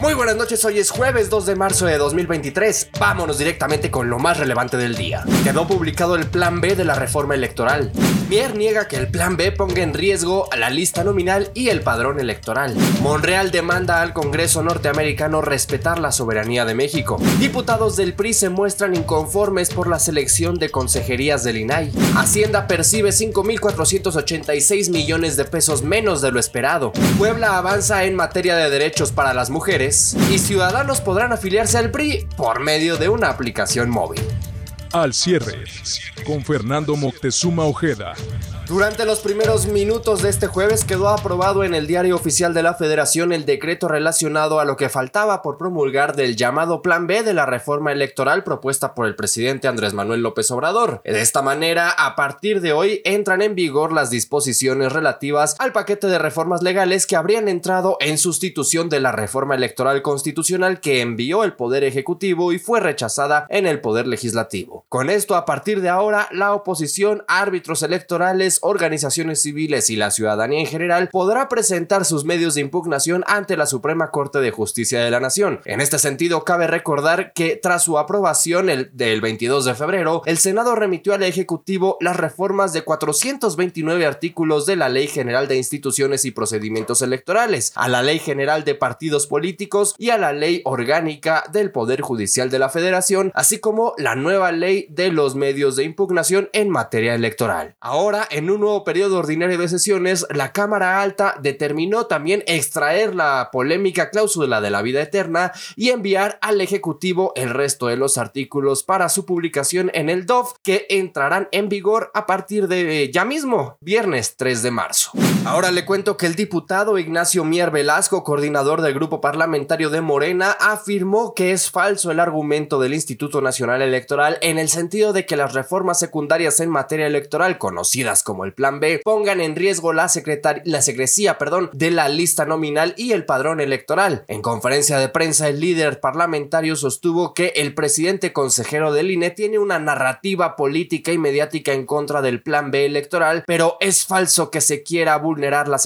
Muy buenas noches, hoy es jueves 2 de marzo de 2023. Vámonos directamente con lo más relevante del día. Quedó publicado el Plan B de la reforma electoral. Mier niega que el Plan B ponga en riesgo a la lista nominal y el padrón electoral. Monreal demanda al Congreso norteamericano respetar la soberanía de México. Diputados del PRI se muestran inconformes por la selección de consejerías del INAI. Hacienda percibe 5.486 millones de pesos menos de lo esperado. Puebla avanza en materia de derechos para las mujeres y ciudadanos podrán afiliarse al PRI por medio de una aplicación móvil. Al cierre, con Fernando Moctezuma Ojeda. Durante los primeros minutos de este jueves quedó aprobado en el diario oficial de la Federación el decreto relacionado a lo que faltaba por promulgar del llamado Plan B de la reforma electoral propuesta por el presidente Andrés Manuel López Obrador. De esta manera, a partir de hoy entran en vigor las disposiciones relativas al paquete de reformas legales que habrían entrado en sustitución de la reforma electoral constitucional que envió el Poder Ejecutivo y fue rechazada en el Poder Legislativo. Con esto, a partir de ahora, la oposición, árbitros electorales, organizaciones civiles y la ciudadanía en general podrá presentar sus medios de impugnación ante la Suprema Corte de Justicia de la Nación. En este sentido, cabe recordar que tras su aprobación el, del 22 de febrero, el Senado remitió al Ejecutivo las reformas de 429 artículos de la Ley General de Instituciones y Procedimientos Electorales, a la Ley General de Partidos Políticos y a la Ley Orgánica del Poder Judicial de la Federación, así como la nueva Ley de los Medios de Impugnación en materia electoral. Ahora, en un nuevo periodo ordinario de sesiones, la Cámara Alta determinó también extraer la polémica cláusula de la vida eterna y enviar al Ejecutivo el resto de los artículos para su publicación en el DOF que entrarán en vigor a partir de ya mismo, viernes 3 de marzo. Ahora le cuento que el diputado Ignacio Mier Velasco, coordinador del grupo parlamentario de Morena, afirmó que es falso el argumento del Instituto Nacional Electoral en el sentido de que las reformas secundarias en materia electoral, conocidas como el Plan B, pongan en riesgo la, la secrecía perdón, de la lista nominal y el padrón electoral. En conferencia de prensa, el líder parlamentario sostuvo que el presidente consejero del INE tiene una narrativa política y mediática en contra del Plan B electoral, pero es falso que se quiera vulnerar la,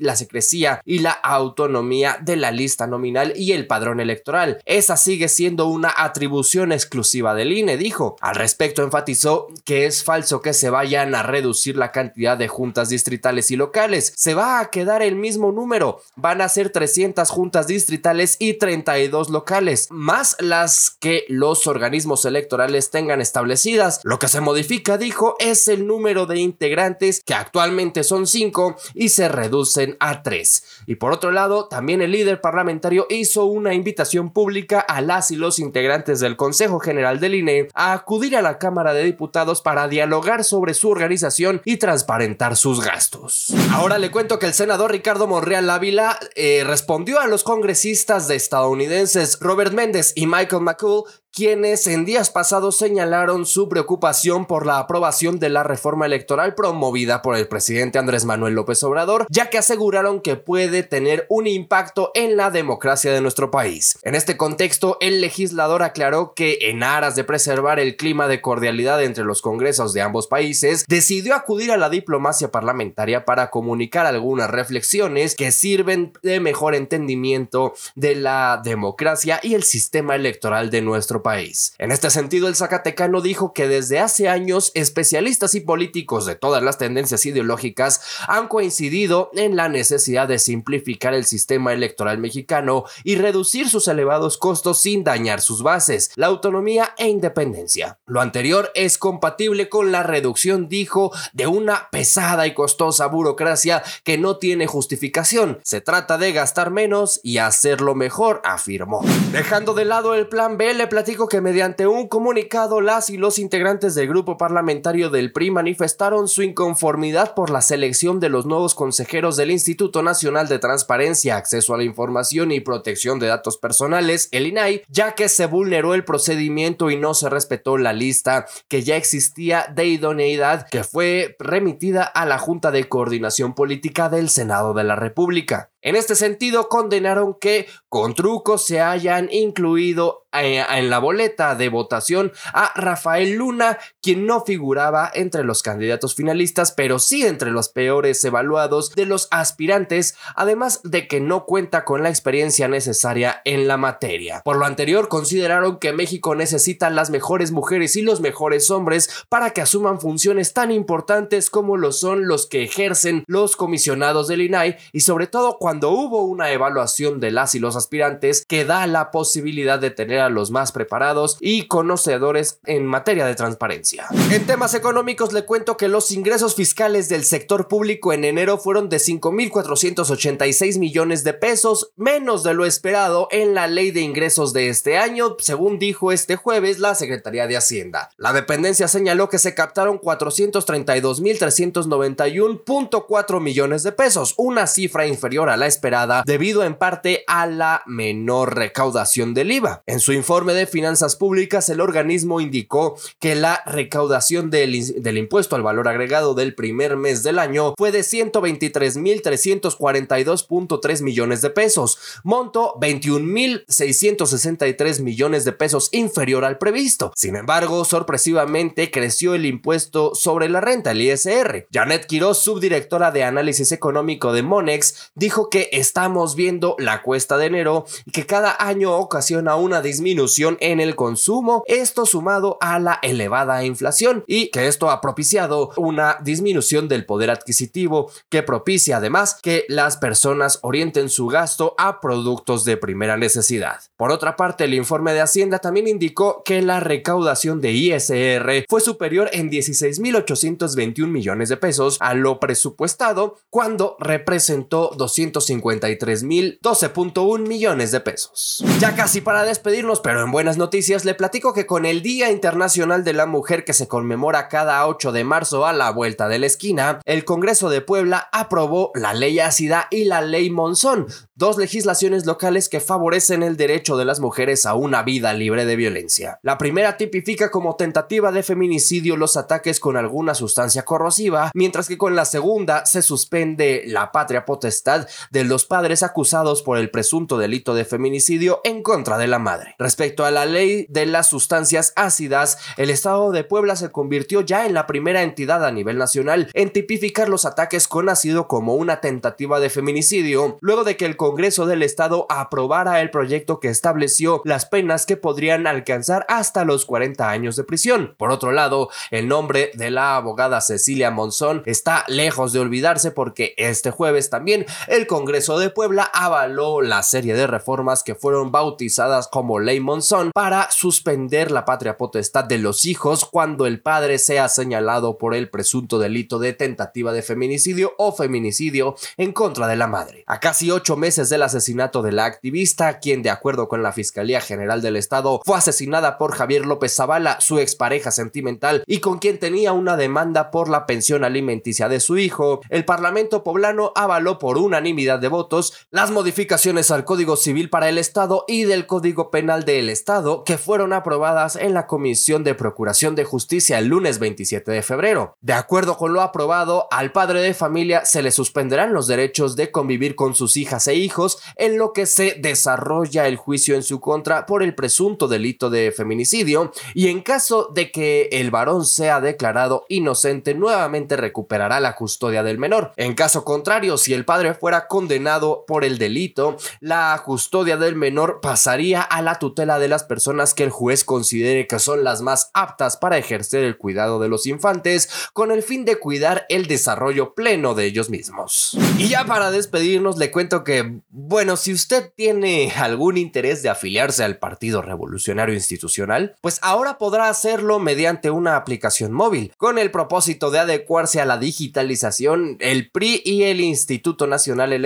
la secrecía y la autonomía de la lista nominal y el padrón electoral. Esa sigue siendo una atribución exclusiva del INE, dijo. Al respecto enfatizó que es falso que se vayan a reducir la cantidad de juntas distritales y locales. Se va a quedar el mismo número. Van a ser 300 juntas distritales y 32 locales, más las que los organismos electorales tengan establecidas. Lo que se modifica, dijo, es el número de integrantes que actualmente son 5 y se reducen a tres. Y por otro lado, también el líder parlamentario hizo una invitación pública a las y los integrantes del Consejo General del INE a acudir a la Cámara de Diputados para dialogar sobre su organización y transparentar sus gastos. Ahora le cuento que el senador Ricardo Monreal Ávila eh, respondió a los congresistas de estadounidenses Robert Méndez y Michael McCool quienes en días pasados señalaron su preocupación por la aprobación de la reforma electoral promovida por el presidente Andrés Manuel López Obrador, ya que aseguraron que puede tener un impacto en la democracia de nuestro país. En este contexto, el legislador aclaró que en aras de preservar el clima de cordialidad entre los congresos de ambos países, decidió acudir a la diplomacia parlamentaria para comunicar algunas reflexiones que sirven de mejor entendimiento de la democracia y el sistema electoral de nuestro país. En este sentido, el Zacatecano dijo que desde hace años especialistas y políticos de todas las tendencias ideológicas han coincidido en la necesidad de simplificar el sistema electoral mexicano y reducir sus elevados costos sin dañar sus bases, la autonomía e independencia. Lo anterior es compatible con la reducción, dijo, de una pesada y costosa burocracia que no tiene justificación. Se trata de gastar menos y hacerlo mejor, afirmó. Dejando de lado el plan B, le platico que mediante un comunicado las y los integrantes del grupo parlamentario del PRI manifestaron su inconformidad por la selección de los nuevos consejeros del Instituto Nacional de Transparencia, Acceso a la Información y Protección de Datos Personales, el INAI, ya que se vulneró el procedimiento y no se respetó la lista que ya existía de idoneidad que fue remitida a la Junta de Coordinación Política del Senado de la República. En este sentido, condenaron que con trucos se hayan incluido eh, en la boleta de votación a Rafael Luna, quien no figuraba entre los candidatos finalistas, pero sí entre los peores evaluados de los aspirantes, además de que no cuenta con la experiencia necesaria en la materia. Por lo anterior, consideraron que México necesita las mejores mujeres y los mejores hombres para que asuman funciones tan importantes como lo son los que ejercen los comisionados del INAI y sobre todo cuando hubo una evaluación de las y los aspirantes que da la posibilidad de tener a los más preparados y conocedores en materia de transparencia. En temas económicos le cuento que los ingresos fiscales del sector público en enero fueron de 5.486 millones de pesos, menos de lo esperado en la ley de ingresos de este año, según dijo este jueves la Secretaría de Hacienda. La dependencia señaló que se captaron 432.391.4 millones de pesos, una cifra inferior a la esperada debido en parte a la menor recaudación del IVA. En su informe de finanzas públicas, el organismo indicó que la recaudación del, del impuesto al valor agregado del primer mes del año fue de 123.342.3 millones de pesos, monto 21.663 millones de pesos inferior al previsto. Sin embargo, sorpresivamente creció el impuesto sobre la renta, el ISR. Janet Quiroz, subdirectora de análisis económico de Monex, dijo que estamos viendo la cuesta de enero y que cada año ocasiona una disminución en el consumo, esto sumado a la elevada inflación y que esto ha propiciado una disminución del poder adquisitivo que propicia además que las personas orienten su gasto a productos de primera necesidad. Por otra parte, el informe de Hacienda también indicó que la recaudación de ISR fue superior en 16.821 millones de pesos a lo presupuestado cuando representó 253.012.1 millones de pesos. Ya casi para despedirnos, pero en buenas noticias, le platico que con el Día Internacional de la Mujer que se conmemora cada 8 de marzo a la vuelta de la esquina, el Congreso de Puebla aprobó la ley ácida y la ley Monzón, dos legislaciones locales que favorecen el derecho de las mujeres a una vida libre de violencia. La primera tipifica como tentativa de feminicidio los ataques con alguna sustancia corrosiva, mientras que con la segunda se suspende la patria potestad de los padres acusados por el presunto delito de feminicidio en contra de la madre. Respecto a la ley de las sustancias ácidas, el Estado de Puebla se convirtió ya en la primera entidad a nivel nacional en tipificar los ataques con ácido como una tentativa de feminicidio, luego de que el Congreso del Estado aprobara el proyecto que estableció las penas que podrían alcanzar hasta los 40 años de prisión. Por otro lado, el nombre de la abogada Cecilia Monzón está lejos de olvidarse porque este jueves también el Congreso de Puebla avaló la serie de reformas que fueron bautizadas como Ley Monzón para suspender la patria potestad de los hijos cuando el padre sea señalado por el presunto delito de tentativa de feminicidio o feminicidio en contra de la madre. A casi ocho meses del asesinato de la activista, quien de acuerdo con la Fiscalía General del Estado fue asesinada por Javier López Zavala, su expareja sentimental, y con quien tenía una demanda por la pensión alimenticia de su hijo, el Parlamento poblano avaló por unanimidad de votos las modificaciones al Código Civil para el Estado y del Código Penal del Estado que fueron aprobadas en la Comisión de Procuración de Justicia el lunes 27 de febrero. De acuerdo con lo aprobado, al padre de familia se le suspenderán los derechos de convivir con sus hijas e hijos en lo que se desarrolla el juicio en su contra por el presunto delito de feminicidio y en caso de que el varón sea declarado inocente nuevamente recuperará la custodia del menor. En caso contrario, si el padre fuera condenado por el delito, la custodia del menor pasaría a la tutela de las personas que el juez considere que son las más aptas para ejercer el cuidado de los infantes con el fin de cuidar el desarrollo pleno de ellos mismos. Y ya para despedirnos le cuento que, bueno, si usted tiene algún interés de afiliarse al Partido Revolucionario Institucional, pues ahora podrá hacerlo mediante una aplicación móvil. Con el propósito de adecuarse a la digitalización, el PRI y el Instituto Nacional Electoral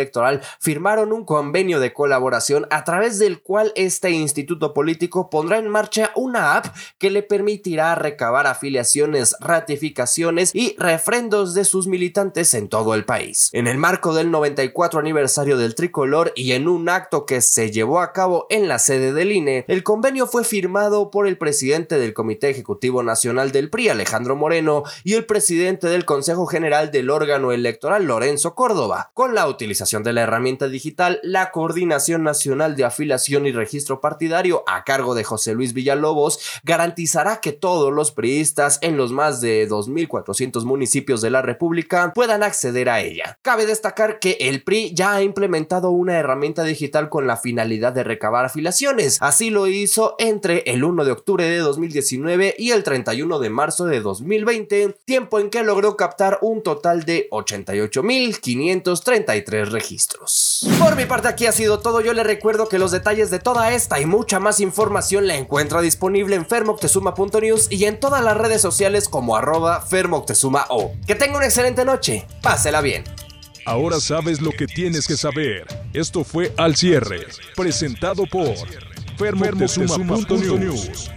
firmaron un convenio de colaboración a través del cual este instituto político pondrá en marcha una app que le permitirá recabar afiliaciones, ratificaciones y refrendos de sus militantes en todo el país. En el marco del 94 aniversario del tricolor y en un acto que se llevó a cabo en la sede del INE, el convenio fue firmado por el presidente del Comité Ejecutivo Nacional del PRI, Alejandro Moreno, y el presidente del Consejo General del órgano electoral, Lorenzo Córdoba. Con la utilización de la herramienta digital, la Coordinación Nacional de Afiliación y Registro Partidario, a cargo de José Luis Villalobos, garantizará que todos los priistas en los más de 2.400 municipios de la República puedan acceder a ella. Cabe destacar que el PRI ya ha implementado una herramienta digital con la finalidad de recabar afiliaciones. Así lo hizo entre el 1 de octubre de 2019 y el 31 de marzo de 2020, tiempo en que logró captar un total de 88.533 registros. Por mi parte aquí ha sido todo, yo le recuerdo que los detalles de toda esta y mucha más información la encuentra disponible en fermoctezuma.news y en todas las redes sociales como arroba fermoctezuma o. Que tenga una excelente noche, pásela bien. Ahora sabes lo que tienes que saber. Esto fue Al Cierre, presentado por fermoctezuma.news.